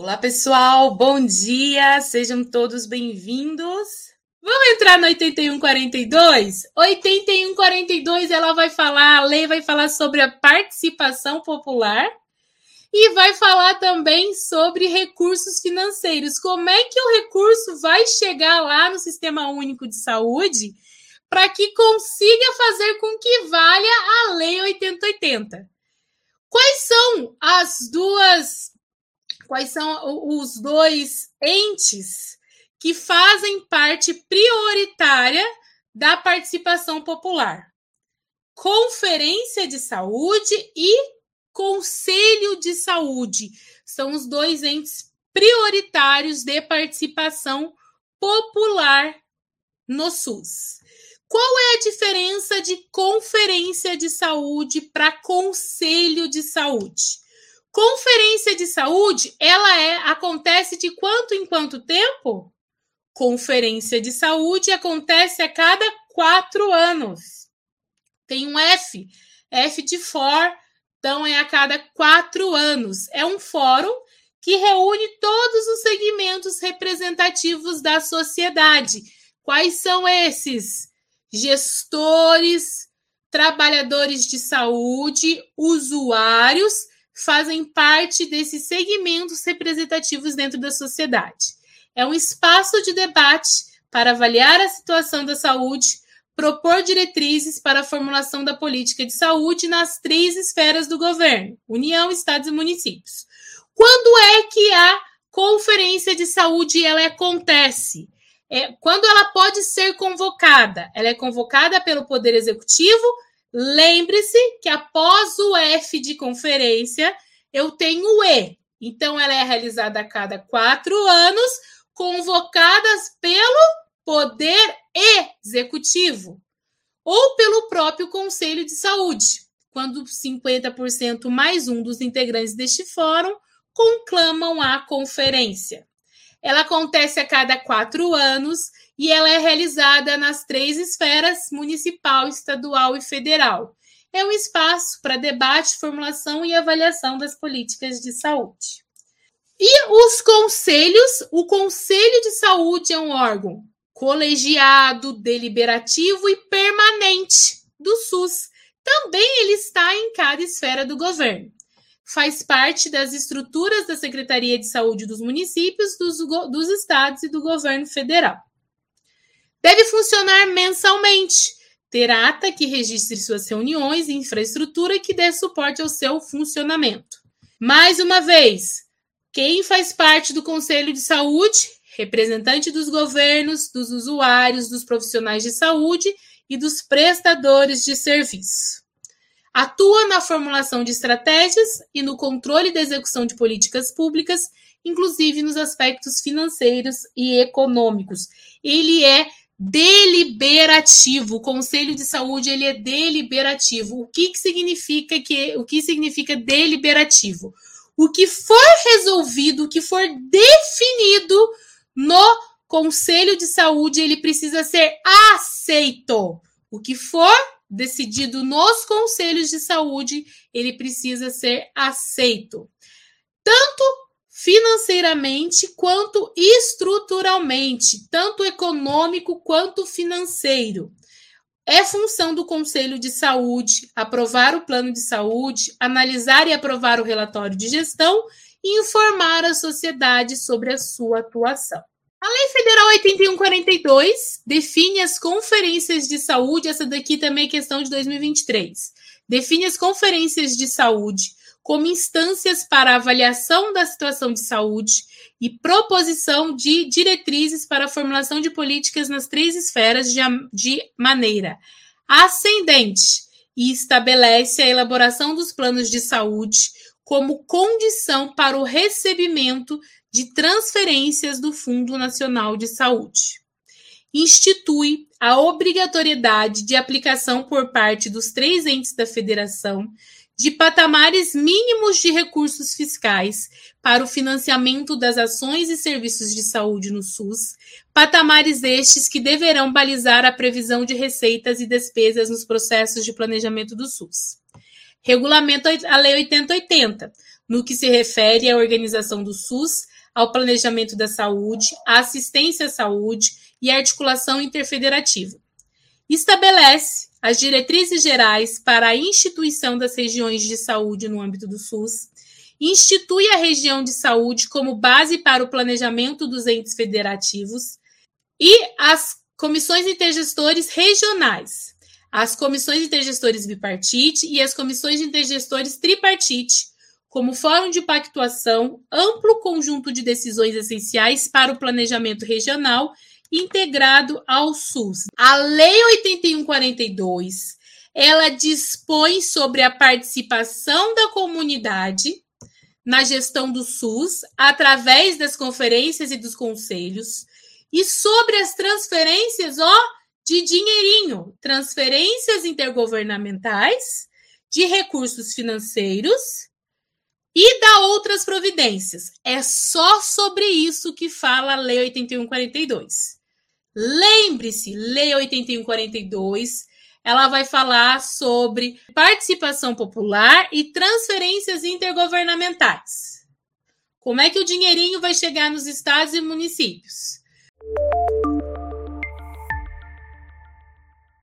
Olá, pessoal, bom dia, sejam todos bem-vindos. Vamos entrar no 8142? 8142 ela vai falar, a lei vai falar sobre a participação popular e vai falar também sobre recursos financeiros. Como é que o recurso vai chegar lá no Sistema Único de Saúde para que consiga fazer com que valha a Lei 8080? Quais são as duas quais são os dois entes que fazem parte prioritária da participação popular: Conferência de Saúde e Conselho de Saúde. São os dois entes prioritários de participação popular no SUS. Qual é a diferença de conferência de saúde para conselho de saúde? Conferência de saúde, ela é acontece de quanto em quanto tempo? Conferência de saúde acontece a cada quatro anos. Tem um F, F de for, então é a cada quatro anos. É um fórum que reúne todos os segmentos representativos da sociedade. Quais são esses? Gestores, trabalhadores de saúde, usuários fazem parte desses segmentos representativos dentro da sociedade. É um espaço de debate para avaliar a situação da saúde, propor diretrizes para a formulação da política de saúde nas três esferas do governo: União, Estados e municípios. Quando é que a conferência de saúde ela acontece? É, quando ela pode ser convocada? Ela é convocada pelo Poder Executivo Lembre-se que após o F de conferência, eu tenho o E. Então, ela é realizada a cada quatro anos, convocadas pelo Poder Executivo ou pelo próprio Conselho de Saúde, quando 50% mais um dos integrantes deste fórum conclamam a conferência. Ela acontece a cada quatro anos e ela é realizada nas três esferas municipal, estadual e federal. É um espaço para debate, formulação e avaliação das políticas de saúde. E os conselhos? O Conselho de Saúde é um órgão colegiado, deliberativo e permanente do SUS. Também ele está em cada esfera do governo. Faz parte das estruturas da Secretaria de Saúde dos municípios, dos, dos estados e do governo federal. Deve funcionar mensalmente. Ter ata que registre suas reuniões e infraestrutura que dê suporte ao seu funcionamento. Mais uma vez, quem faz parte do Conselho de Saúde? Representante dos governos, dos usuários, dos profissionais de saúde e dos prestadores de serviço. Atua na formulação de estratégias e no controle da execução de políticas públicas, inclusive nos aspectos financeiros e econômicos. Ele é deliberativo. O Conselho de Saúde ele é deliberativo. O que, que significa que o que significa deliberativo? O que for resolvido, o que for definido no Conselho de Saúde, ele precisa ser aceito. O que for decidido nos conselhos de saúde, ele precisa ser aceito. Tanto financeiramente quanto estruturalmente, tanto econômico quanto financeiro. É função do Conselho de Saúde aprovar o plano de saúde, analisar e aprovar o relatório de gestão e informar a sociedade sobre a sua atuação. A Lei Federal 8142 define as conferências de saúde, essa daqui também é questão de 2023. Define as conferências de saúde como instâncias para avaliação da situação de saúde e proposição de diretrizes para a formulação de políticas nas três esferas de, de maneira ascendente e estabelece a elaboração dos planos de saúde como condição para o recebimento de transferências do Fundo Nacional de Saúde. Institui a obrigatoriedade de aplicação por parte dos três entes da federação de patamares mínimos de recursos fiscais para o financiamento das ações e serviços de saúde no SUS, patamares estes que deverão balizar a previsão de receitas e despesas nos processos de planejamento do SUS. Regulamento a Lei 8080. No que se refere à organização do SUS, ao planejamento da saúde, à assistência à saúde e à articulação interfederativa. Estabelece as diretrizes gerais para a instituição das regiões de saúde no âmbito do SUS, institui a região de saúde como base para o planejamento dos entes federativos e as comissões intergestores regionais, as comissões intergestores bipartite e as comissões intergestores tripartite, como fórum de pactuação, amplo conjunto de decisões essenciais para o planejamento regional integrado ao SUS. A Lei 8142, ela dispõe sobre a participação da comunidade na gestão do SUS através das conferências e dos conselhos e sobre as transferências, ó, de dinheirinho, transferências intergovernamentais de recursos financeiros e da outras providências. É só sobre isso que fala a Lei 8142. Lembre-se, Lei 8142, ela vai falar sobre participação popular e transferências intergovernamentais. Como é que o dinheirinho vai chegar nos estados e municípios?